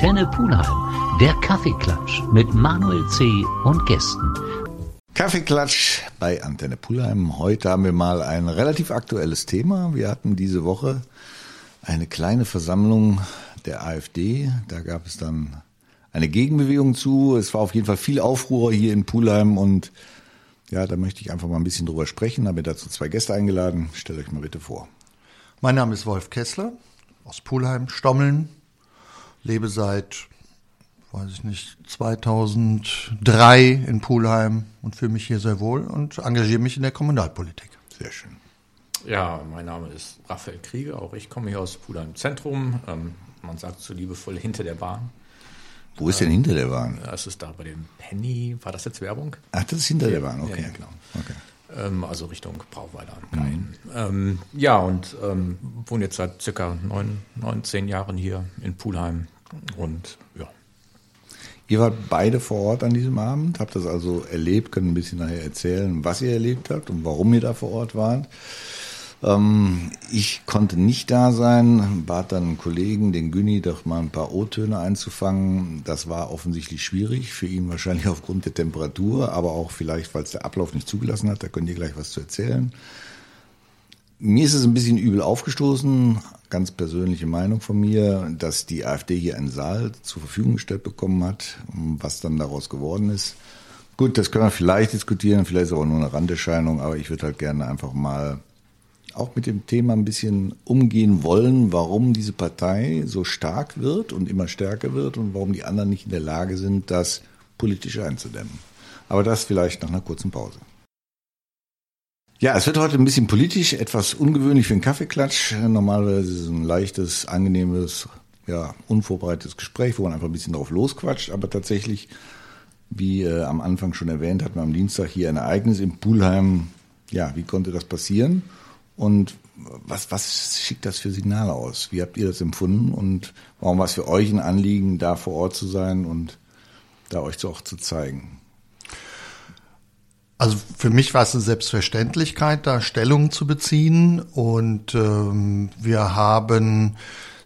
Antenne Pulheim, der Kaffeeklatsch mit Manuel C. und Gästen. Kaffeeklatsch bei Antenne Pulheim. Heute haben wir mal ein relativ aktuelles Thema. Wir hatten diese Woche eine kleine Versammlung der AfD. Da gab es dann eine Gegenbewegung zu. Es war auf jeden Fall viel Aufruhr hier in Pulheim und ja, da möchte ich einfach mal ein bisschen drüber sprechen. Habe dazu zwei Gäste eingeladen. Stellt euch mal bitte vor. Mein Name ist Wolf Kessler aus Pulheim, Stommeln. Lebe seit, weiß ich nicht, 2003 in Pulheim und fühle mich hier sehr wohl und engagiere mich in der Kommunalpolitik. Sehr schön. Ja, mein Name ist Raphael Krieger, auch ich komme hier aus Pulheim Zentrum. Ähm, man sagt so liebevoll hinter der Bahn. Wo ist denn hinter der Bahn? Das ist da bei dem Penny. War das jetzt Werbung? Ach, das ist hinter der Bahn, okay. Ja, ja, genau. okay. Ähm, also Richtung Brauweiler am Gein. Mhm. Ähm, ja, und ähm, wohne jetzt seit circa neun, neun, zehn Jahren hier in Pulheim. Und ja. Ihr wart beide vor Ort an diesem Abend, habt das also erlebt, können ein bisschen nachher erzählen, was ihr erlebt habt und warum ihr da vor Ort wart. Ähm, ich konnte nicht da sein, bat dann einen Kollegen, den Günni, doch mal ein paar O-Töne einzufangen. Das war offensichtlich schwierig, für ihn wahrscheinlich aufgrund der Temperatur, aber auch vielleicht, weil es der Ablauf nicht zugelassen hat. Da könnt ihr gleich was zu erzählen. Mir ist es ein bisschen übel aufgestoßen, ganz persönliche Meinung von mir, dass die AfD hier einen Saal zur Verfügung gestellt bekommen hat, was dann daraus geworden ist. Gut, das können wir vielleicht diskutieren, vielleicht ist es auch nur eine Randerscheinung, aber ich würde halt gerne einfach mal auch mit dem Thema ein bisschen umgehen wollen, warum diese Partei so stark wird und immer stärker wird und warum die anderen nicht in der Lage sind, das politisch einzudämmen. Aber das vielleicht nach einer kurzen Pause. Ja, es wird heute ein bisschen politisch, etwas ungewöhnlich für einen Kaffeeklatsch. Normalerweise ist es ein leichtes, angenehmes, ja, unvorbereitetes Gespräch, wo man einfach ein bisschen drauf losquatscht. Aber tatsächlich, wie äh, am Anfang schon erwähnt, hatten wir am Dienstag hier ein Ereignis im Pulheim. Ja, wie konnte das passieren? Und was, was schickt das für Signale aus? Wie habt ihr das empfunden? Und warum war es für euch ein Anliegen, da vor Ort zu sein und da euch auch zu zeigen? Also für mich war es eine Selbstverständlichkeit, da Stellung zu beziehen. Und ähm, wir haben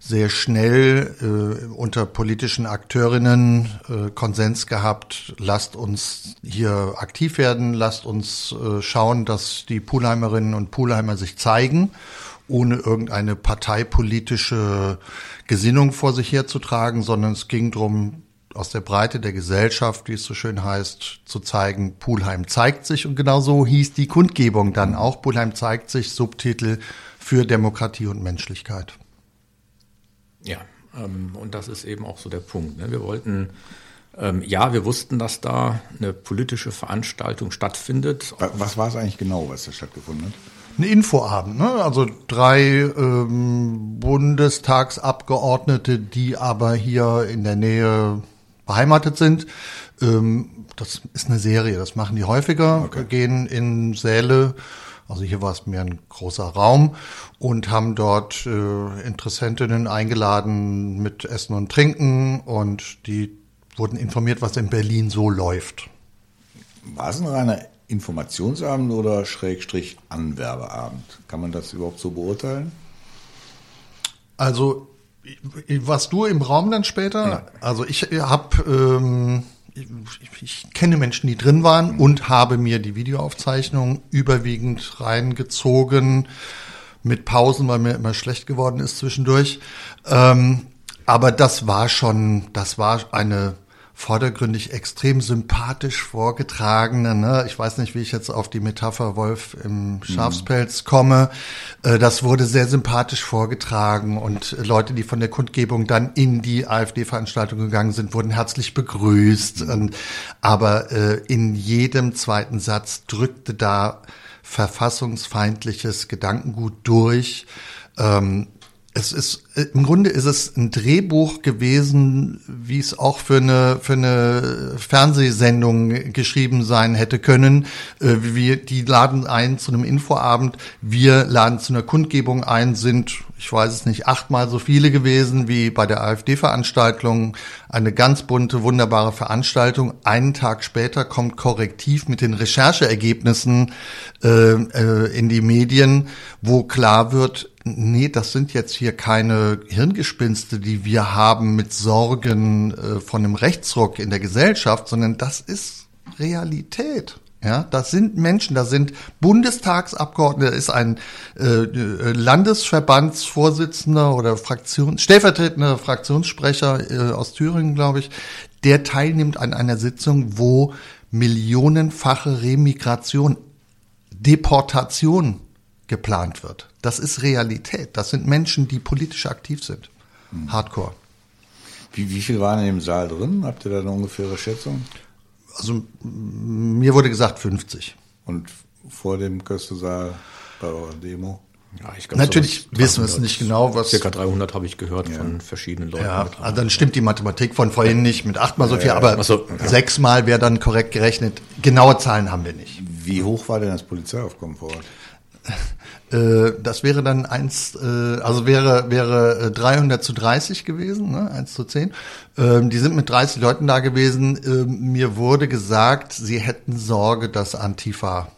sehr schnell äh, unter politischen Akteurinnen äh, Konsens gehabt, lasst uns hier aktiv werden, lasst uns äh, schauen, dass die Pulheimerinnen und Pulheimer sich zeigen, ohne irgendeine parteipolitische Gesinnung vor sich herzutragen, sondern es ging darum, aus der Breite der Gesellschaft, wie es so schön heißt, zu zeigen, Pulheim zeigt sich. Und genau so hieß die Kundgebung dann auch. Pulheim zeigt sich, Subtitel für Demokratie und Menschlichkeit. Ja, ähm, und das ist eben auch so der Punkt. Ne? Wir wollten, ähm, ja, wir wussten, dass da eine politische Veranstaltung stattfindet. Was war es eigentlich genau, was da stattgefunden hat? Ein Infoabend, ne? also drei ähm, Bundestagsabgeordnete, die aber hier in der Nähe beheimatet sind. Ähm, das ist eine Serie, das machen die häufiger, okay. gehen in Säle also hier war es mehr ein großer Raum und haben dort äh, Interessentinnen eingeladen mit Essen und Trinken und die wurden informiert, was in Berlin so läuft. War es ein reiner Informationsabend oder Schrägstrich Anwerbeabend? Kann man das überhaupt so beurteilen? Also, was du im Raum dann später? Ja. Also ich habe ähm, ich, ich, kenne Menschen, die drin waren und habe mir die Videoaufzeichnung überwiegend reingezogen mit Pausen, weil mir immer schlecht geworden ist zwischendurch. Ähm, aber das war schon, das war eine vordergründig extrem sympathisch vorgetragene, ne? ich weiß nicht, wie ich jetzt auf die Metapher Wolf im Schafspelz komme, äh, das wurde sehr sympathisch vorgetragen und Leute, die von der Kundgebung dann in die AfD-Veranstaltung gegangen sind, wurden herzlich begrüßt. Und, aber äh, in jedem zweiten Satz drückte da verfassungsfeindliches Gedankengut durch. Ähm, es ist im Grunde ist es ein Drehbuch gewesen, wie es auch für eine für eine Fernsehsendung geschrieben sein hätte können. Äh, wir die laden ein zu einem Infoabend, wir laden zu einer Kundgebung ein, sind ich weiß es nicht achtmal so viele gewesen wie bei der AfD-Veranstaltung. Eine ganz bunte, wunderbare Veranstaltung. Einen Tag später kommt Korrektiv mit den Rechercheergebnissen äh, äh, in die Medien, wo klar wird, nee, das sind jetzt hier keine Hirngespinste, die wir haben mit Sorgen äh, von einem Rechtsruck in der Gesellschaft, sondern das ist Realität. Ja, das sind Menschen, da sind Bundestagsabgeordnete, ist ein äh, äh Landesverbandsvorsitzender oder Fraktion, stellvertretender Fraktionssprecher äh, aus Thüringen, glaube ich, der teilnimmt an einer Sitzung, wo millionenfache Remigration, Deportation geplant wird. Das ist Realität. Das sind Menschen, die politisch aktiv sind. Hm. Hardcore. Wie, wie viel waren in dem Saal drin? Habt ihr da eine ungefähre Schätzung? Also mir wurde gesagt 50. Und vor dem Köstesaal bei eurer Demo? Ja, ich glaube, Natürlich so wissen wir es nicht genau, was. Circa 300 habe ich gehört ja. von verschiedenen Leuten. Ja, also dann stimmt die Mathematik von vorhin nicht mit achtmal so viel, ja, aber so, sechsmal wäre dann korrekt gerechnet. Genaue Zahlen haben wir nicht. Wie hoch war denn das Polizeiaufkommen vor Ort? Äh, das wäre dann eins, äh, also wäre wäre 300 äh, zu 30 gewesen, ne? 1 zu 10. Ähm, die sind mit 30 Leuten da gewesen. Ähm, mir wurde gesagt, sie hätten Sorge, dass Antifa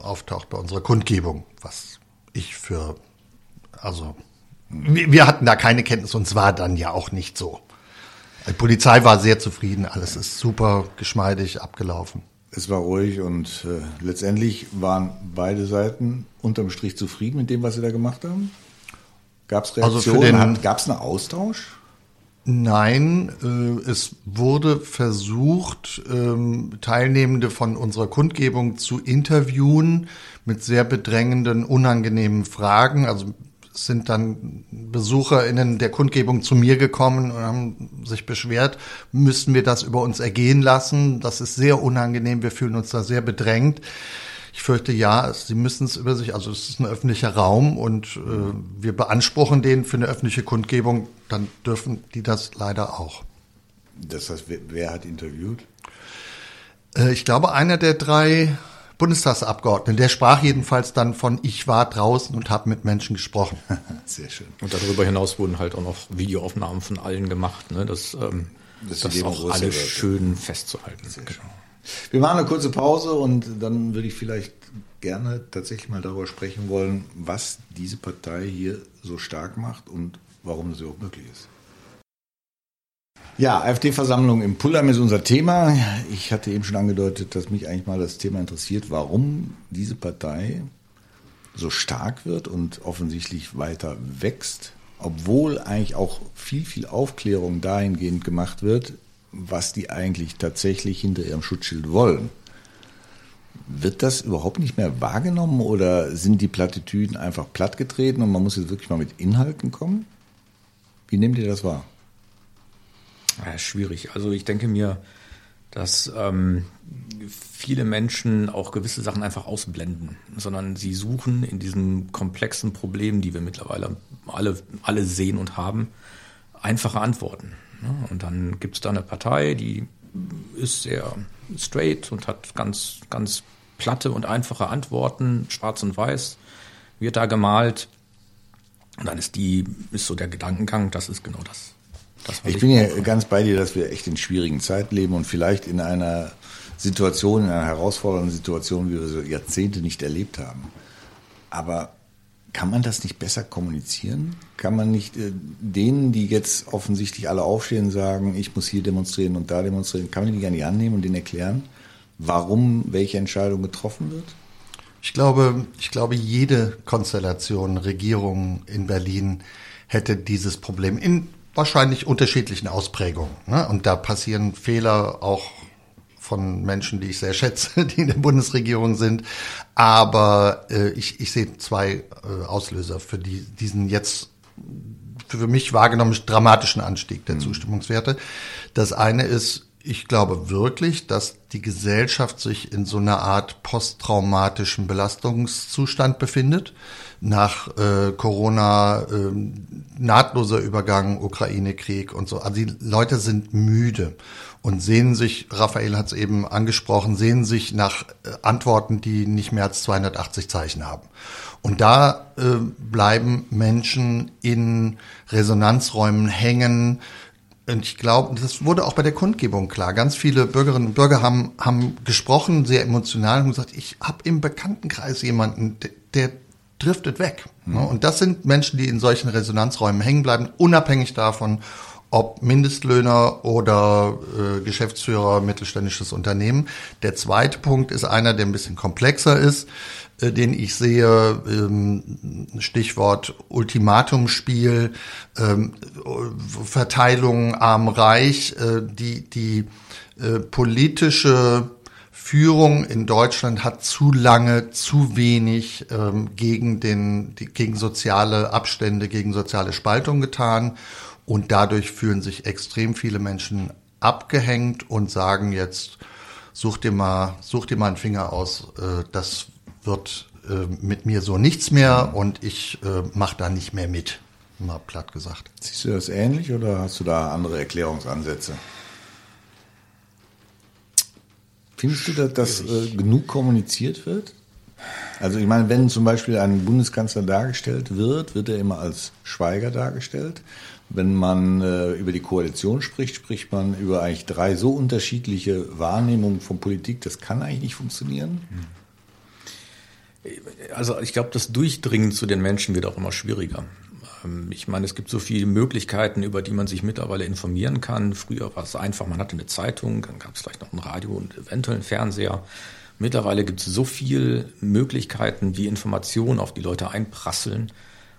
auftaucht bei unserer Kundgebung, was ich für, also wir hatten da keine Kenntnis und es war dann ja auch nicht so. Die Polizei war sehr zufrieden, alles ist super geschmeidig abgelaufen es war ruhig und äh, letztendlich waren beide Seiten unterm Strich zufrieden mit dem, was sie da gemacht haben. Gab es Reaktionen? Also Gab es einen Austausch? Nein, äh, es wurde versucht, ähm, Teilnehmende von unserer Kundgebung zu interviewen mit sehr bedrängenden, unangenehmen Fragen. Also sind dann BesucherInnen der Kundgebung zu mir gekommen und haben sich beschwert, müssten wir das über uns ergehen lassen. Das ist sehr unangenehm, wir fühlen uns da sehr bedrängt. Ich fürchte ja, sie müssen es über sich, also es ist ein öffentlicher Raum und äh, wir beanspruchen den für eine öffentliche Kundgebung, dann dürfen die das leider auch. Das heißt, wer, wer hat interviewt? Äh, ich glaube, einer der drei Bundestagsabgeordneten. Der sprach jedenfalls dann von, ich war draußen und habe mit Menschen gesprochen. Sehr schön. Und darüber hinaus wurden halt auch noch Videoaufnahmen von allen gemacht. Ne? Das, ähm, das, das auch alles wird. schön festzuhalten. Sehr genau. Wir machen eine kurze Pause und dann würde ich vielleicht gerne tatsächlich mal darüber sprechen wollen, was diese Partei hier so stark macht und warum das überhaupt möglich ist. Ja, AfD-Versammlung im Pullheim ist unser Thema. Ich hatte eben schon angedeutet, dass mich eigentlich mal das Thema interessiert, warum diese Partei so stark wird und offensichtlich weiter wächst, obwohl eigentlich auch viel, viel Aufklärung dahingehend gemacht wird, was die eigentlich tatsächlich hinter ihrem Schutzschild wollen. Wird das überhaupt nicht mehr wahrgenommen oder sind die Plattitüden einfach plattgetreten und man muss jetzt wirklich mal mit Inhalten kommen? Wie nehmt ihr das wahr? Ja, schwierig. Also ich denke mir, dass ähm, viele Menschen auch gewisse Sachen einfach ausblenden, sondern sie suchen in diesen komplexen Problemen, die wir mittlerweile alle, alle sehen und haben, einfache Antworten. Und dann gibt es da eine Partei, die ist sehr straight und hat ganz, ganz platte und einfache Antworten, schwarz und weiß, wird da gemalt. Und dann ist die, ist so der Gedankengang, das ist genau das, ich bin ja ganz bei dir, dass wir echt in schwierigen Zeiten leben und vielleicht in einer Situation, in einer herausfordernden Situation, wie wir so Jahrzehnte nicht erlebt haben. Aber kann man das nicht besser kommunizieren? Kann man nicht äh, denen, die jetzt offensichtlich alle aufstehen, sagen, ich muss hier demonstrieren und da demonstrieren, kann man die nicht an die Hand nehmen und denen erklären, warum welche Entscheidung getroffen wird? Ich glaube, ich glaube, jede Konstellation, Regierung in Berlin hätte dieses Problem in wahrscheinlich unterschiedlichen Ausprägungen. Ne? Und da passieren Fehler auch von Menschen, die ich sehr schätze, die in der Bundesregierung sind. Aber äh, ich, ich sehe zwei äh, Auslöser für die, diesen jetzt für mich wahrgenommen dramatischen Anstieg der mhm. Zustimmungswerte. Das eine ist, ich glaube wirklich, dass die Gesellschaft sich in so einer Art posttraumatischen Belastungszustand befindet nach äh, Corona, äh, nahtloser Übergang, Ukraine-Krieg und so. Also die Leute sind müde und sehen sich, Raphael hat es eben angesprochen, sehen sich nach äh, Antworten, die nicht mehr als 280 Zeichen haben. Und da äh, bleiben Menschen in Resonanzräumen hängen. Und ich glaube, das wurde auch bei der Kundgebung klar. Ganz viele Bürgerinnen und Bürger haben, haben gesprochen, sehr emotional und gesagt, ich habe im Bekanntenkreis jemanden, der, driftet weg. Mhm. Und das sind Menschen, die in solchen Resonanzräumen hängen bleiben, unabhängig davon, ob Mindestlöhner oder äh, Geschäftsführer mittelständisches Unternehmen. Der zweite Punkt ist einer, der ein bisschen komplexer ist, äh, den ich sehe, ähm, Stichwort Ultimatumspiel, ähm, Verteilung arm-reich, äh, die, die äh, politische Führung in Deutschland hat zu lange zu wenig ähm, gegen den gegen soziale Abstände, gegen soziale Spaltung getan. Und dadurch fühlen sich extrem viele Menschen abgehängt und sagen jetzt, such dir mal, such dir mal einen Finger aus, äh, das wird äh, mit mir so nichts mehr und ich äh, mache da nicht mehr mit, mal platt gesagt. Siehst du das ähnlich oder hast du da andere Erklärungsansätze? Findest du, dass, dass äh, genug kommuniziert wird? Also ich meine, wenn zum Beispiel ein Bundeskanzler dargestellt wird, wird er immer als Schweiger dargestellt. Wenn man äh, über die Koalition spricht, spricht man über eigentlich drei so unterschiedliche Wahrnehmungen von Politik, das kann eigentlich nicht funktionieren. Also ich glaube, das Durchdringen zu den Menschen wird auch immer schwieriger. Ähm, ich meine, es gibt so viele Möglichkeiten, über die man sich mittlerweile informieren kann. Früher war es einfach, man hatte eine Zeitung, dann gab es vielleicht noch ein Radio und eventuell einen Fernseher. Mittlerweile gibt es so viele Möglichkeiten, wie Informationen auf die Leute einprasseln.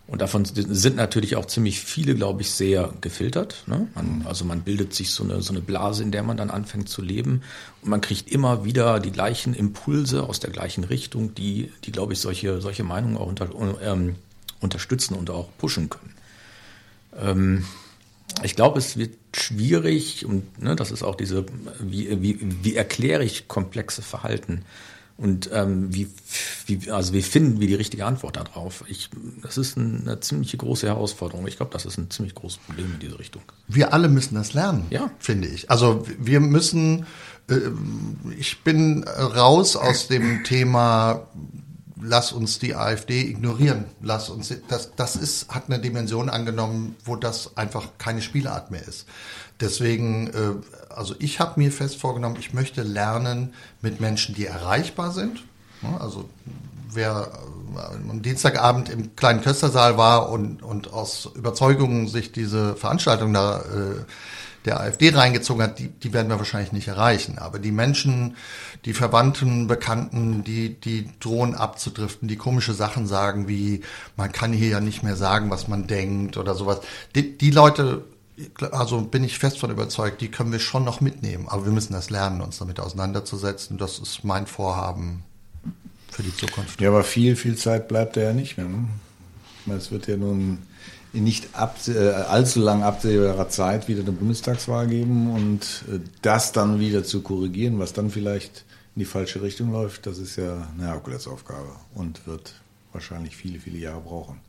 Und davon sind natürlich auch ziemlich viele, glaube ich, sehr gefiltert. Ne? Man, also man bildet sich so eine, so eine Blase, in der man dann anfängt zu leben. Und man kriegt immer wieder die gleichen Impulse aus der gleichen Richtung, die, die glaube ich, solche, solche Meinungen auch unter, ähm, unterstützen und auch pushen können. Ähm, ich glaube, es wird schwierig, und ne, das ist auch diese, wie, wie, wie erkläre ich komplexe Verhalten? Und ähm, wie, wie, also wie finden wir die richtige Antwort darauf? Ich, das ist eine ziemlich große Herausforderung. Ich glaube, das ist ein ziemlich großes Problem in diese Richtung. Wir alle müssen das lernen, ja. finde ich. Also wir müssen, äh, ich bin raus aus dem Thema lass uns die AfD ignorieren, lass uns das das ist hat eine Dimension angenommen, wo das einfach keine Spielart mehr ist. Deswegen äh, also ich habe mir fest vorgenommen, ich möchte lernen mit Menschen, die erreichbar sind. Also wer äh, am Dienstagabend im kleinen Köstersaal war und, und aus Überzeugung sich diese Veranstaltung da äh, der AfD reingezogen hat, die, die werden wir wahrscheinlich nicht erreichen. Aber die Menschen, die Verwandten, Bekannten, die, die drohen abzudriften, die komische Sachen sagen, wie man kann hier ja nicht mehr sagen, was man denkt oder sowas. Die, die Leute, also bin ich fest von überzeugt, die können wir schon noch mitnehmen. Aber wir müssen das lernen, uns damit auseinanderzusetzen. Das ist mein Vorhaben für die Zukunft. Ja, aber viel, viel Zeit bleibt da ja nicht mehr. Ne? Es wird ja nun in nicht ab, äh, allzu lang absehbarer Zeit wieder eine Bundestagswahl geben und äh, das dann wieder zu korrigieren, was dann vielleicht in die falsche Richtung läuft, das ist ja eine Herkulesaufgabe und wird wahrscheinlich viele, viele Jahre brauchen.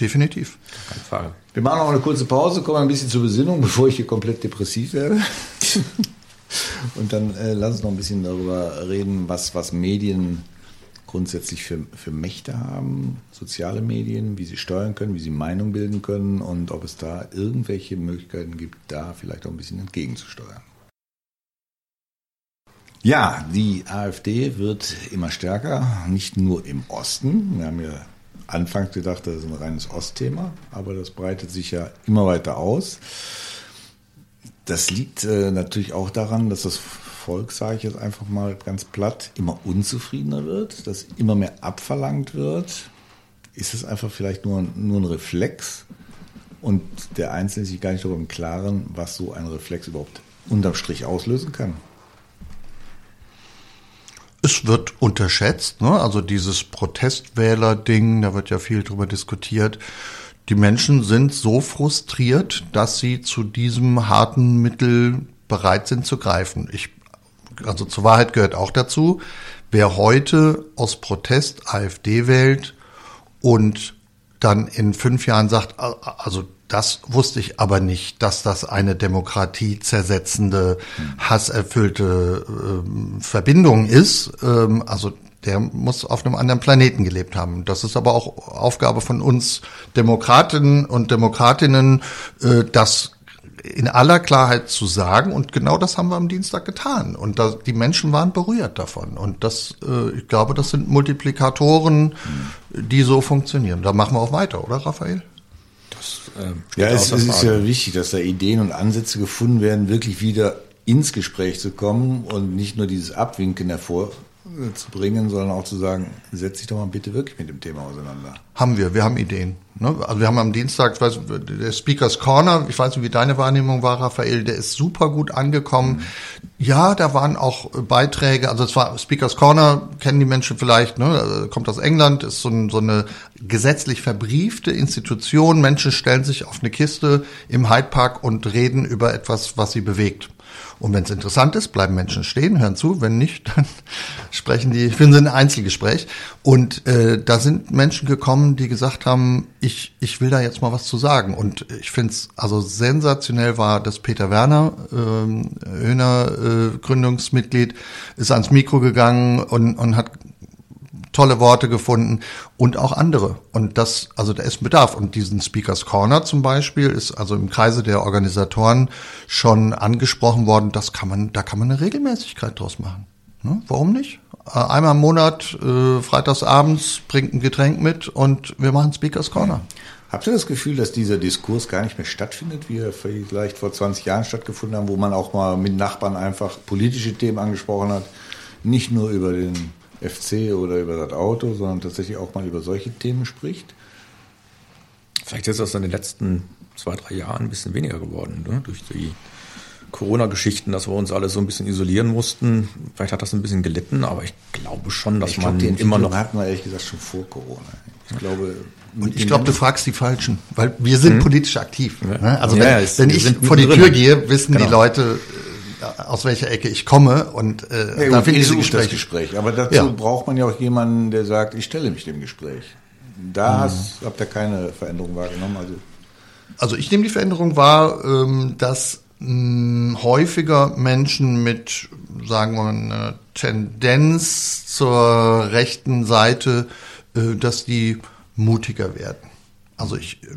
Definitiv. Keine Frage. Wir machen noch eine kurze Pause, kommen ein bisschen zur Besinnung, bevor ich hier komplett depressiv werde. und dann äh, lass uns noch ein bisschen darüber reden, was, was Medien grundsätzlich für, für Mächte haben, soziale Medien, wie sie steuern können, wie sie Meinung bilden können und ob es da irgendwelche Möglichkeiten gibt, da vielleicht auch ein bisschen entgegenzusteuern. Ja, die AfD wird immer stärker, nicht nur im Osten. Wir haben ja anfangs gedacht, das ist ein reines Ostthema, aber das breitet sich ja immer weiter aus. Das liegt äh, natürlich auch daran, dass das Volk, sage ich jetzt einfach mal ganz platt, immer unzufriedener wird, dass immer mehr abverlangt wird? Ist es einfach vielleicht nur, nur ein Reflex und der Einzelne sich gar nicht darüber im Klaren, was so ein Reflex überhaupt unterm Strich auslösen kann? Es wird unterschätzt, ne? also dieses Protestwähler-Ding, da wird ja viel drüber diskutiert. Die Menschen sind so frustriert, dass sie zu diesem harten Mittel bereit sind zu greifen. Ich also zur Wahrheit gehört auch dazu, wer heute aus Protest AfD wählt und dann in fünf Jahren sagt, also das wusste ich aber nicht, dass das eine Demokratie zersetzende, hasserfüllte ähm, Verbindung ist. Ähm, also der muss auf einem anderen Planeten gelebt haben. Das ist aber auch Aufgabe von uns Demokratinnen und Demokratinnen, äh, das in aller Klarheit zu sagen. Und genau das haben wir am Dienstag getan. Und da, die Menschen waren berührt davon. Und das, äh, ich glaube, das sind Multiplikatoren, die so funktionieren. Da machen wir auch weiter, oder Raphael? Das, äh, ja, es, es ist ja wichtig, dass da Ideen und Ansätze gefunden werden, wirklich wieder ins Gespräch zu kommen und nicht nur dieses Abwinken hervor zu bringen, sondern auch zu sagen, setz dich doch mal bitte wirklich mit dem Thema auseinander. Haben wir, wir haben Ideen. Ne? Also wir haben am Dienstag, weiß, der Speakers Corner, ich weiß nicht, wie deine Wahrnehmung war, Raphael, der ist super gut angekommen. Mhm. Ja, da waren auch Beiträge, also es war Speakers Corner, kennen die Menschen vielleicht, ne? kommt aus England, ist so, ein, so eine gesetzlich verbriefte Institution. Menschen stellen sich auf eine Kiste im Hyde Park und reden über etwas, was sie bewegt. Und wenn es interessant ist, bleiben Menschen stehen, hören zu. Wenn nicht, dann sprechen die, finden sie ein Einzelgespräch. Und äh, da sind Menschen gekommen, die gesagt haben, ich, ich will da jetzt mal was zu sagen. Und ich finde es also sensationell war, dass Peter Werner, ähm, Höhner äh, Gründungsmitglied, ist ans Mikro gegangen und, und hat tolle Worte gefunden und auch andere. Und das, also da ist Bedarf. Und diesen Speakers Corner zum Beispiel ist also im Kreise der Organisatoren schon angesprochen worden, das kann man, da kann man eine Regelmäßigkeit draus machen. Ne? Warum nicht? Äh, einmal im Monat, äh, freitagsabends, bringt ein Getränk mit und wir machen Speakers Corner. Habt ihr das Gefühl, dass dieser Diskurs gar nicht mehr stattfindet, wie er vielleicht vor 20 Jahren stattgefunden hat, wo man auch mal mit Nachbarn einfach politische Themen angesprochen hat, nicht nur über den FC oder über das Auto, sondern tatsächlich auch mal über solche Themen spricht? Vielleicht ist das in den letzten zwei, drei Jahren ein bisschen weniger geworden, ne? durch die Corona-Geschichten, dass wir uns alle so ein bisschen isolieren mussten. Vielleicht hat das ein bisschen gelitten, aber ich glaube schon, dass ich man glaub, immer noch. hatten wir ehrlich gesagt schon vor Corona. Ich glaube. Und ich glaube, du fragst die Falschen, weil wir sind hm? politisch aktiv. Ja. Ne? Also ja, wenn, wenn ich vor die Tür gehe, wissen genau. die Leute, aus welcher Ecke ich komme und äh, ja, da finde ich so Gespräch. das Gespräch. Aber dazu ja. braucht man ja auch jemanden, der sagt, ich stelle mich dem Gespräch. Da mhm. habt ihr keine Veränderung wahrgenommen. Also, also ich nehme die Veränderung wahr, ähm, dass mh, häufiger Menschen mit, sagen wir mal, einer Tendenz zur rechten Seite, äh, dass die mutiger werden. Also ich, äh,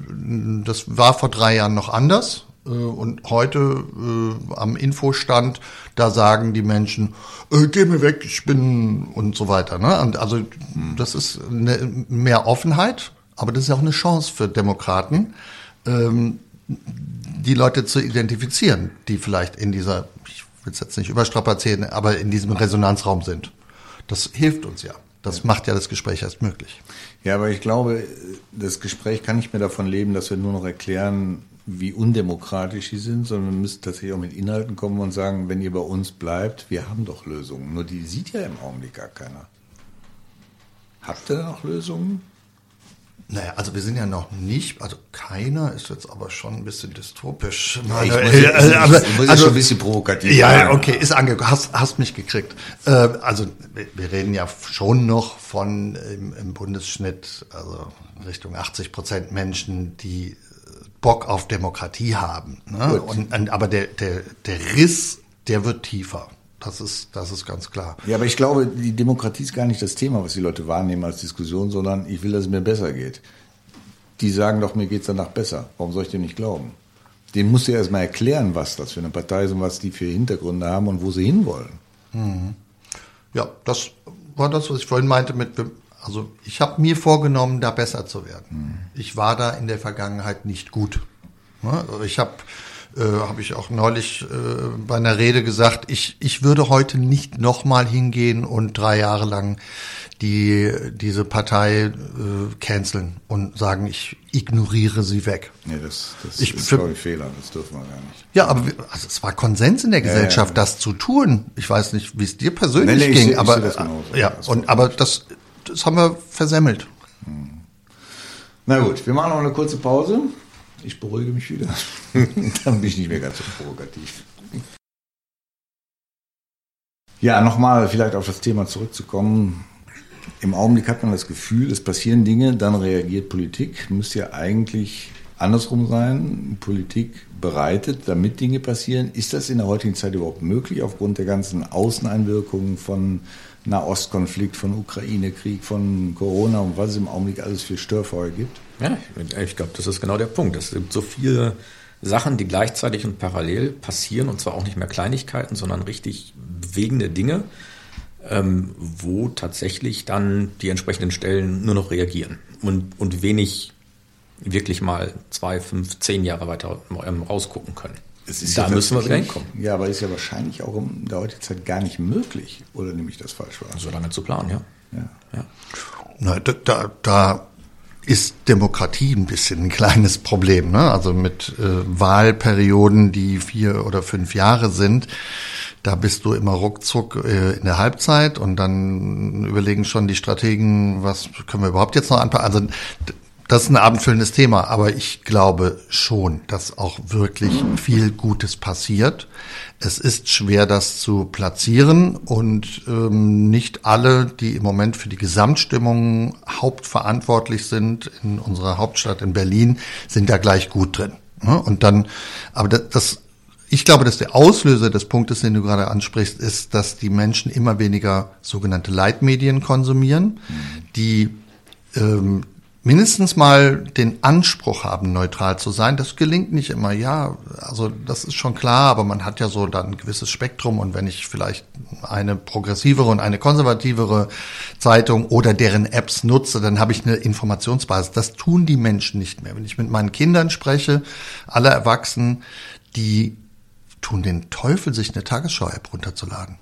das war vor drei Jahren noch anders. Äh, und heute äh, am Infostand, da sagen die Menschen, äh, geh mir weg, ich bin und so weiter. Ne? Und also das ist eine, mehr Offenheit, aber das ist ja auch eine Chance für Demokraten, ähm, die Leute zu identifizieren, die vielleicht in dieser, ich will es jetzt nicht überstrapazieren, aber in diesem Resonanzraum sind. Das hilft uns ja. Das macht ja das Gespräch erst möglich. Ja, aber ich glaube, das Gespräch kann nicht mehr davon leben, dass wir nur noch erklären, wie undemokratisch sie sind, sondern wir müssen tatsächlich auch mit Inhalten kommen und sagen, wenn ihr bei uns bleibt, wir haben doch Lösungen. Nur die sieht ja im Augenblick gar keiner. Habt ihr noch Lösungen? Naja, also wir sind ja noch nicht, also keiner ist jetzt aber schon ein bisschen dystopisch. Ja, ich muss, äh, also, aber, muss also, schon ein bisschen provokativ Ja, okay, ist ange hast, hast mich gekriegt. Äh, also wir reden ja schon noch von im, im Bundesschnitt, also Richtung 80 Prozent Menschen, die Bock auf Demokratie haben. Ne? Und, und, aber der, der, der Riss, der wird tiefer. Das ist, das ist ganz klar. Ja, aber ich glaube, die Demokratie ist gar nicht das Thema, was die Leute wahrnehmen als Diskussion, sondern ich will, dass es mir besser geht. Die sagen doch, mir geht es danach besser. Warum soll ich dem nicht glauben? Den musst du ja erstmal erklären, was das für eine Partei ist und was die für Hintergründe haben und wo sie hinwollen. Mhm. Ja, das war das, was ich vorhin meinte mit, also ich habe mir vorgenommen, da besser zu werden. Ich war da in der Vergangenheit nicht gut. Ich habe äh, habe ich auch neulich äh, bei einer Rede gesagt, ich, ich würde heute nicht nochmal hingehen und drei Jahre lang die diese Partei äh, canceln und sagen, ich ignoriere sie weg. Nee, das, das ich, ist, glaube ich, Fehler, das dürfen wir gar nicht. Ja, aber also es war Konsens in der Gesellschaft, ja, ja. das zu tun. Ich weiß nicht, wie es dir persönlich nee, nee, ging, ich, aber ich ja, und aber das das haben wir versemmelt. Na gut, wir machen noch eine kurze Pause. Ich beruhige mich wieder. Dann bin ich nicht mehr ganz so provokativ. Ja, nochmal vielleicht auf das Thema zurückzukommen. Im Augenblick hat man das Gefühl, es passieren Dinge, dann reagiert Politik. Müsste ja eigentlich andersrum sein. Politik bereitet, damit Dinge passieren. Ist das in der heutigen Zeit überhaupt möglich, aufgrund der ganzen Außeneinwirkungen von Nahostkonflikt, von Ukraine-Krieg, von Corona und was es im Augenblick alles für Störfeuer gibt? Ja, ich glaube, das ist genau der Punkt. Es gibt so viele Sachen, die gleichzeitig und parallel passieren und zwar auch nicht mehr Kleinigkeiten, sondern richtig bewegende Dinge, ähm, wo tatsächlich dann die entsprechenden Stellen nur noch reagieren und, und wenig wirklich mal zwei, fünf, zehn Jahre weiter ähm, rausgucken können. Da ja müssen wir wieder hinkommen. Ja, aber ist ja wahrscheinlich auch in der heutigen Zeit gar nicht möglich, oder nehme ich das falsch wahr? So lange zu planen, ja. ja. ja. Na, da, da, da ist Demokratie ein bisschen ein kleines Problem. Ne? Also mit äh, Wahlperioden, die vier oder fünf Jahre sind, da bist du immer ruckzuck äh, in der Halbzeit und dann überlegen schon die Strategen, was können wir überhaupt jetzt noch anpassen. Also das ist ein abendfüllendes Thema, aber ich glaube schon, dass auch wirklich viel Gutes passiert. Es ist schwer, das zu platzieren und ähm, nicht alle, die im Moment für die Gesamtstimmung hauptverantwortlich sind in unserer Hauptstadt in Berlin, sind da gleich gut drin. Ne? Und dann, aber das, das ich glaube, dass der Auslöser des Punktes, den du gerade ansprichst, ist, dass die Menschen immer weniger sogenannte Leitmedien konsumieren, die ähm, mindestens mal den Anspruch haben, neutral zu sein. Das gelingt nicht immer, ja, also das ist schon klar, aber man hat ja so dann ein gewisses Spektrum und wenn ich vielleicht eine progressivere und eine konservativere Zeitung oder deren Apps nutze, dann habe ich eine Informationsbasis. Das tun die Menschen nicht mehr. Wenn ich mit meinen Kindern spreche, alle Erwachsenen, die tun den Teufel, sich eine Tagesschau-App runterzuladen.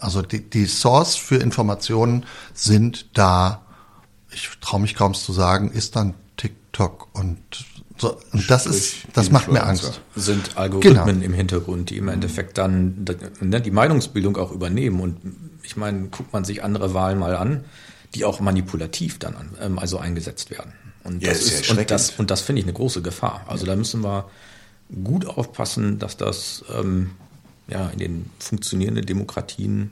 Also die, die Source für Informationen sind da ich traue mich kaum zu sagen, ist dann TikTok und so, und das ist, das macht mir Angst. Sind Algorithmen genau. im Hintergrund, die im Endeffekt dann ne, die Meinungsbildung auch übernehmen. Und ich meine, guckt man sich andere Wahlen mal an, die auch manipulativ dann an, ähm, also eingesetzt werden. Und ja, das ist, und das, und das finde ich eine große Gefahr. Also da müssen wir gut aufpassen, dass das ähm, ja in den funktionierenden Demokratien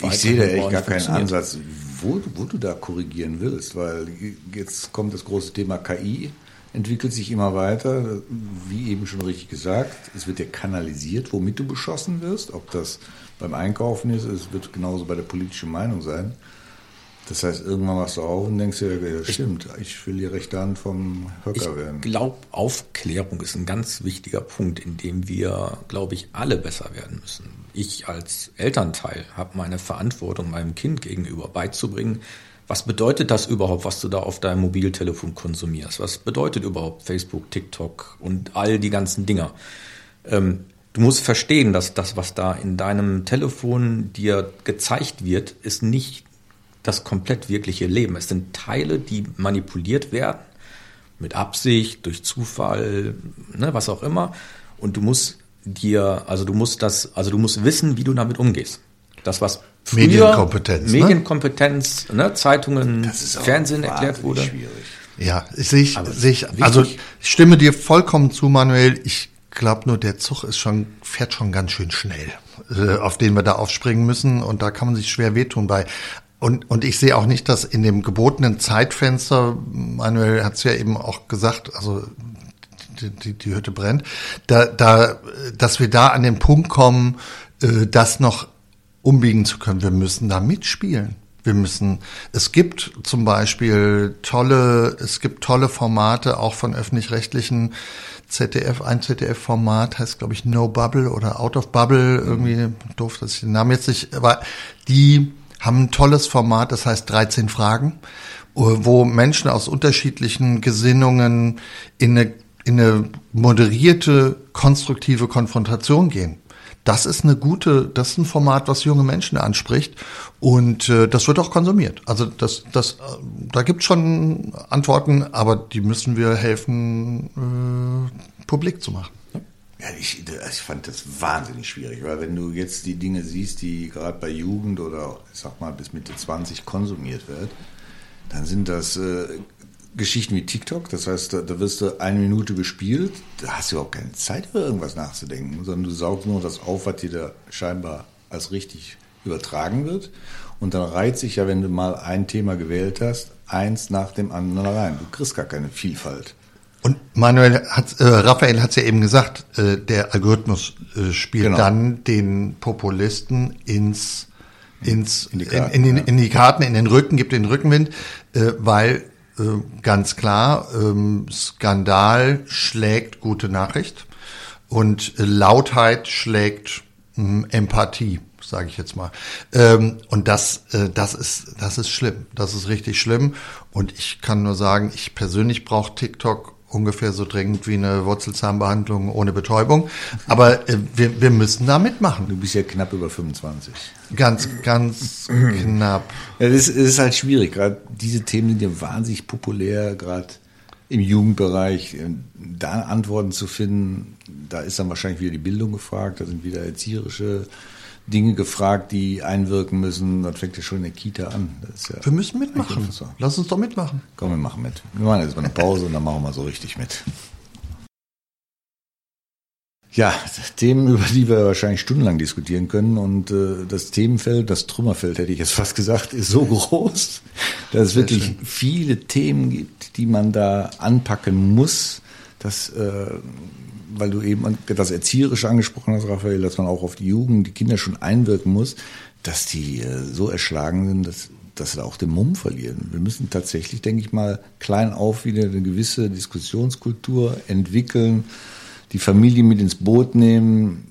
ich sehe da echt gar keinen Ansatz, wo, wo du da korrigieren willst, weil jetzt kommt das große Thema KI, entwickelt sich immer weiter, wie eben schon richtig gesagt, es wird ja kanalisiert, womit du beschossen wirst, ob das beim Einkaufen ist, es wird genauso bei der politischen Meinung sein. Das heißt, irgendwann machst du auf und denkst dir, ja, stimmt, ich will die rechte Hand vom Höcker werden. Ich glaube, Aufklärung ist ein ganz wichtiger Punkt, in dem wir, glaube ich, alle besser werden müssen. Ich als Elternteil habe meine Verantwortung meinem Kind gegenüber beizubringen, was bedeutet das überhaupt, was du da auf deinem Mobiltelefon konsumierst? Was bedeutet überhaupt Facebook, TikTok und all die ganzen Dinger? Ähm, du musst verstehen, dass das, was da in deinem Telefon dir gezeigt wird, ist nicht das komplett wirkliche Leben. Es sind Teile, die manipuliert werden, mit Absicht, durch Zufall, ne, was auch immer. Und du musst dir, also du musst das, also du musst wissen, wie du damit umgehst. Das, was früher Medienkompetenz, ne? Medienkompetenz, ne? ne, Zeitungen, Fernsehen erklärt wurde. Schwierig. Ja, sehe ich, sehe ich, also ich stimme dir vollkommen zu, Manuel. Ich glaube nur, der Zug ist schon, fährt schon ganz schön schnell, äh, auf den wir da aufspringen müssen und da kann man sich schwer wehtun bei. Und, und ich sehe auch nicht, dass in dem gebotenen Zeitfenster, Manuel hat es ja eben auch gesagt, also die, die, die Hütte brennt, da, da, dass wir da an den Punkt kommen, äh, das noch umbiegen zu können. Wir müssen da mitspielen. Wir müssen, es gibt zum Beispiel tolle, es gibt tolle Formate auch von öffentlich-rechtlichen ZDF, ein ZDF-Format heißt, glaube ich, No Bubble oder Out of Bubble, irgendwie doof, dass ich den Namen jetzt nicht, aber die haben ein tolles Format, das heißt 13 Fragen, wo Menschen aus unterschiedlichen Gesinnungen in eine, in eine moderierte, konstruktive Konfrontation gehen. Das ist eine gute, das ist ein Format, was junge Menschen anspricht und äh, das wird auch konsumiert. Also das, das, äh, da gibt schon Antworten, aber die müssen wir helfen, äh, publik zu machen. Ja, ich, ich fand das wahnsinnig schwierig, weil wenn du jetzt die Dinge siehst, die gerade bei Jugend oder ich sag mal bis Mitte 20 konsumiert wird, dann sind das äh, Geschichten wie TikTok, das heißt, da, da, wirst du eine Minute bespielt, da hast du überhaupt keine Zeit über irgendwas nachzudenken, sondern du saugst nur das auf, was dir da scheinbar als richtig übertragen wird. Und dann reiht sich ja, wenn du mal ein Thema gewählt hast, eins nach dem anderen rein. Du kriegst gar keine Vielfalt. Und Manuel hat, äh, Raphael hat es ja eben gesagt, äh, der Algorithmus äh, spielt genau. dann den Populisten ins, ins in die, Karten, in, in, den, in die Karten, in den Rücken, gibt den Rückenwind, äh, weil äh, ganz klar, ähm, Skandal schlägt gute Nachricht. und Lautheit schlägt mh, Empathie sage ich jetzt mal. Ähm, und das, äh, das ist, das ist schlimm. Das ist richtig schlimm. Und ich kann nur sagen, ich persönlich brauche TikTok ungefähr so dringend wie eine Wurzelzahnbehandlung ohne Betäubung. Aber äh, wir, wir müssen da mitmachen. Du bist ja knapp über 25. Ganz, ganz knapp. Ja, das ist, das ist halt schwierig. Gerade diese Themen sind ja wahnsinnig populär, gerade im Jugendbereich. Da Antworten zu finden, da ist dann wahrscheinlich wieder die Bildung gefragt, da sind wieder erzieherische Dinge gefragt, die einwirken müssen. Das fängt ja schon in der Kita an. Ja wir müssen mitmachen. Lass uns doch mitmachen. Komm, wir machen mit. Wir machen jetzt mal eine Pause und dann machen wir so richtig mit. Ja, Themen, über die wir wahrscheinlich stundenlang diskutieren können. Und äh, das Themenfeld, das Trümmerfeld, hätte ich jetzt fast gesagt, ist so groß, dass es wirklich schön. viele Themen gibt, die man da anpacken muss. Das äh, weil du eben das Erzieherische angesprochen hast, Raphael, dass man auch auf die Jugend, die Kinder schon einwirken muss, dass die äh, so erschlagen sind, dass, dass sie auch den Mumm verlieren. Wir müssen tatsächlich, denke ich mal, klein auf wieder eine gewisse Diskussionskultur entwickeln, die Familie mit ins Boot nehmen,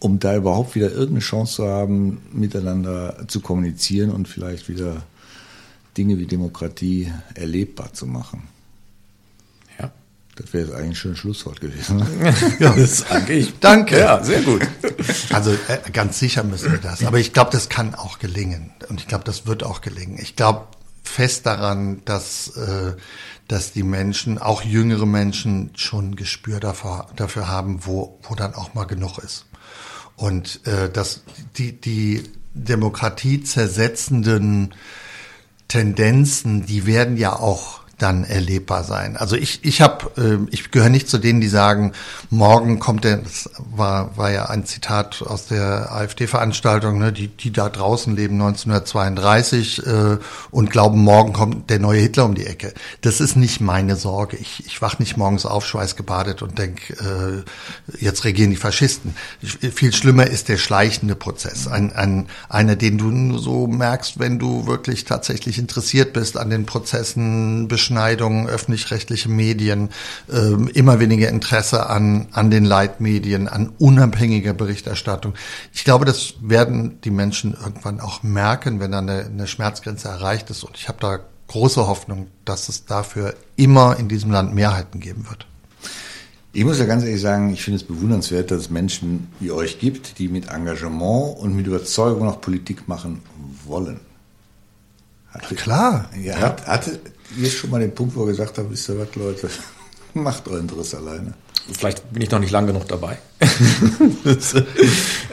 um da überhaupt wieder irgendeine Chance zu haben, miteinander zu kommunizieren und vielleicht wieder Dinge wie Demokratie erlebbar zu machen. Das wäre jetzt eigentlich schon ein Schlusswort gewesen. ja, das danke ich. Danke. Ja, sehr gut. Also äh, ganz sicher müssen wir das. Aber ich glaube, das kann auch gelingen. Und ich glaube, das wird auch gelingen. Ich glaube fest daran, dass, äh, dass die Menschen, auch jüngere Menschen, schon ein Gespür dafür, dafür haben, wo, wo dann auch mal genug ist. Und äh, dass die, die Demokratie zersetzenden Tendenzen, die werden ja auch dann erlebbar sein. Also ich, ich habe, äh, ich gehöre nicht zu denen, die sagen, morgen kommt der, das war, war ja ein Zitat aus der AfD-Veranstaltung, ne, die, die da draußen leben 1932 äh, und glauben, morgen kommt der neue Hitler um die Ecke. Das ist nicht meine Sorge. Ich, ich wach nicht morgens auf, schweißgebadet und denk, äh, jetzt regieren die Faschisten. Viel schlimmer ist der schleichende Prozess. Ein, ein, einer, den du so merkst, wenn du wirklich tatsächlich interessiert bist an den Prozessen, Beschneidung, öffentlich-rechtliche Medien, äh, immer weniger Interesse an, an den Leitmedien, an unabhängiger Berichterstattung. Ich glaube, das werden die Menschen irgendwann auch merken, wenn dann eine, eine Schmerzgrenze erreicht ist. Und ich habe da große Hoffnung, dass es dafür immer in diesem Land Mehrheiten geben wird. Ich muss ja ganz ehrlich sagen, ich finde es bewundernswert, dass es Menschen wie euch gibt, die mit Engagement und mit Überzeugung noch Politik machen wollen. Hatte, Klar. Ja, ja. Hatte, hier schon mal den Punkt, wo er gesagt hat, wisst ihr was, Leute, macht euren Driss alleine. Vielleicht bin ich noch nicht lang genug dabei.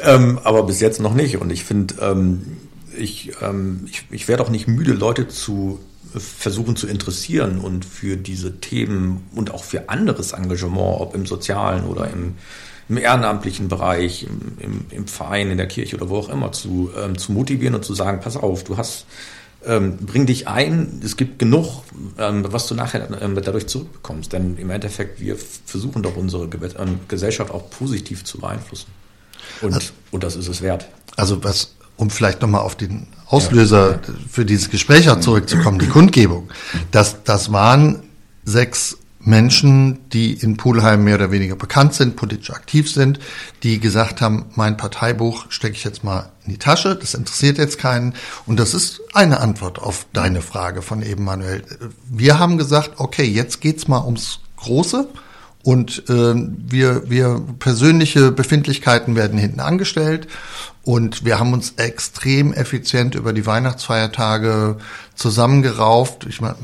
ähm, aber bis jetzt noch nicht. Und ich finde, ähm, ich, ähm, ich, ich werde auch nicht müde, Leute zu versuchen zu interessieren und für diese Themen und auch für anderes Engagement, ob im sozialen oder im, im ehrenamtlichen Bereich, im, im, im, Verein, in der Kirche oder wo auch immer, zu, ähm, zu motivieren und zu sagen, pass auf, du hast ähm, bring dich ein, es gibt genug, ähm, was du nachher ähm, dadurch zurückbekommst. Denn im Endeffekt, wir versuchen doch unsere Ge ähm, Gesellschaft auch positiv zu beeinflussen. Und, also, und das ist es wert. Also was, um vielleicht nochmal auf den Auslöser ja. für dieses Gespräch zurückzukommen, die Kundgebung. Das, das waren sechs Menschen, die in Pulheim mehr oder weniger bekannt sind, politisch aktiv sind, die gesagt haben, mein Parteibuch stecke ich jetzt mal in die Tasche, das interessiert jetzt keinen. Und das ist eine Antwort auf deine Frage von eben, Manuel. Wir haben gesagt, okay, jetzt geht's mal ums Große. Und äh, wir, wir persönliche Befindlichkeiten werden hinten angestellt und wir haben uns extrem effizient über die Weihnachtsfeiertage zusammengerauft. Ich meine,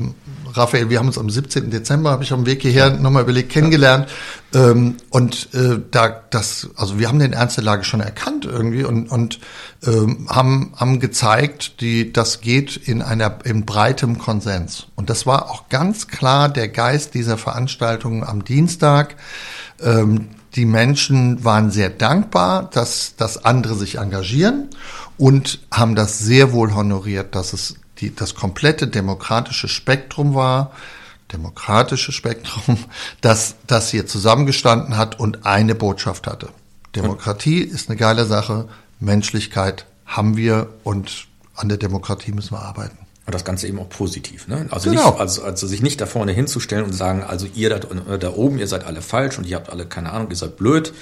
Raphael, wir haben uns am 17. Dezember, habe ich auf dem Weg hierher nochmal überlegt, kennengelernt. Ähm, und äh, da das, also wir haben den Ernst der Lage schon erkannt irgendwie und, und ähm, haben, haben gezeigt, die, das geht in einer in breitem Konsens. Und das war auch ganz klar der Geist dieser Veranstaltung am Dienstag. Ähm, die Menschen waren sehr dankbar, dass, dass andere sich engagieren und haben das sehr wohl honoriert, dass es die, das komplette demokratische Spektrum war, demokratische Spektrum, das, das hier zusammengestanden hat und eine Botschaft hatte. Demokratie ist eine geile Sache, Menschlichkeit haben wir und an der Demokratie müssen wir arbeiten. Und das Ganze eben auch positiv. Ne? Also, Genau. nicht, also, also sich nicht da vorne hinzustellen und sagen, also ihr da, da oben, ihr seid alle falsch und ihr habt alle keine Ahnung, ihr seid blöd.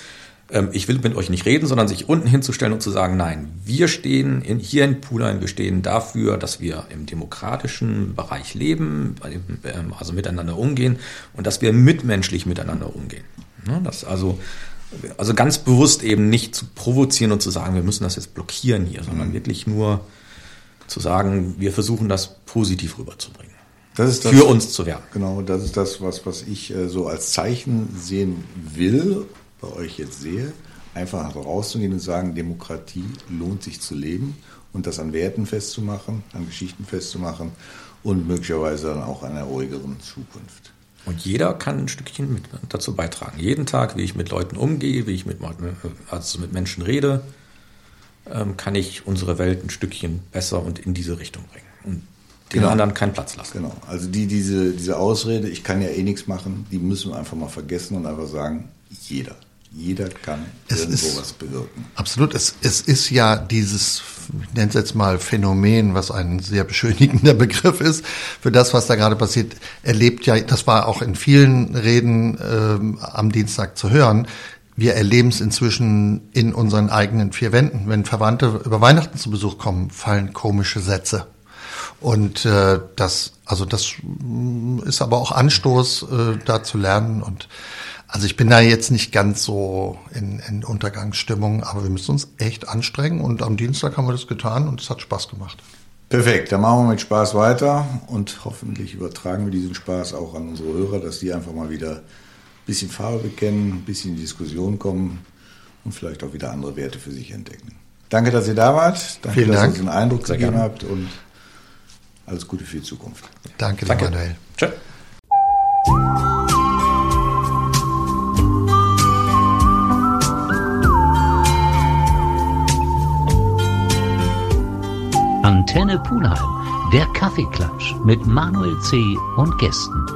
Ähm, ich will mit euch nicht reden, sondern sich unten hinzustellen und zu sagen, nein, wir stehen in, hier in Pulheim, wir stehen dafür, dass wir im demokratischen Bereich leben, ähm, also miteinander umgehen und dass wir mitmenschlich miteinander umgehen. Ne? Das also, also ganz bewusst eben nicht zu provozieren und zu sagen, wir müssen das jetzt blockieren hier, sondern wirklich nur zu sagen, wir versuchen das positiv rüberzubringen. Das ist das, Für uns zu werben. Genau, das ist das, was, was ich äh, so als Zeichen sehen will, bei euch jetzt sehe. Einfach rauszugehen und sagen, Demokratie lohnt sich zu leben und das an Werten festzumachen, an Geschichten festzumachen und möglicherweise dann auch einer ruhigeren Zukunft. Und jeder kann ein Stückchen mit dazu beitragen. Jeden Tag, wie ich mit Leuten umgehe, wie ich mit, also mit Menschen rede, ähm, kann ich unsere Welt ein Stückchen besser und in diese Richtung bringen. Und den Genau. anderen keinen Platz lassen. Genau, also die, diese, diese Ausrede, ich kann ja eh nichts machen, die müssen wir einfach mal vergessen und einfach sagen, jeder. Jeder kann Es irgendwo ist- was bewirken. Absolut. Es, es ist ja dieses, ich nenne es jetzt mal Phänomen, was ein sehr beschönigender Begriff ist, für das, was da gerade passiert, erlebt ja, das war auch in vielen Reden ähm, am Dienstag zu hören, wir erleben es inzwischen in unseren eigenen vier Wänden. Wenn Verwandte über Weihnachten zu Besuch kommen, fallen komische Sätze. Und äh, das, also das mm, ist aber auch Anstoß, äh, da zu lernen. Und also ich bin da jetzt nicht ganz so in, in Untergangsstimmung, aber wir müssen uns echt anstrengen. Und am Dienstag haben wir das getan und es hat Spaß gemacht. Perfekt, dann machen wir mit Spaß weiter und hoffentlich übertragen wir diesen Spaß auch an unsere Hörer, dass die einfach mal wieder bisschen Farbe bekennen, ein bisschen in die Diskussion kommen und vielleicht auch wieder andere Werte für sich entdecken. Danke, dass ihr da wart. Danke, Vielen dass Dank. ihr uns einen Eindruck Sehr gegeben gerne. habt und alles Gute für die Zukunft. Danke, Danke. Manuel. Tschö. Antenne Pulheim, der Kaffeeklatsch mit Manuel C. und Gästen.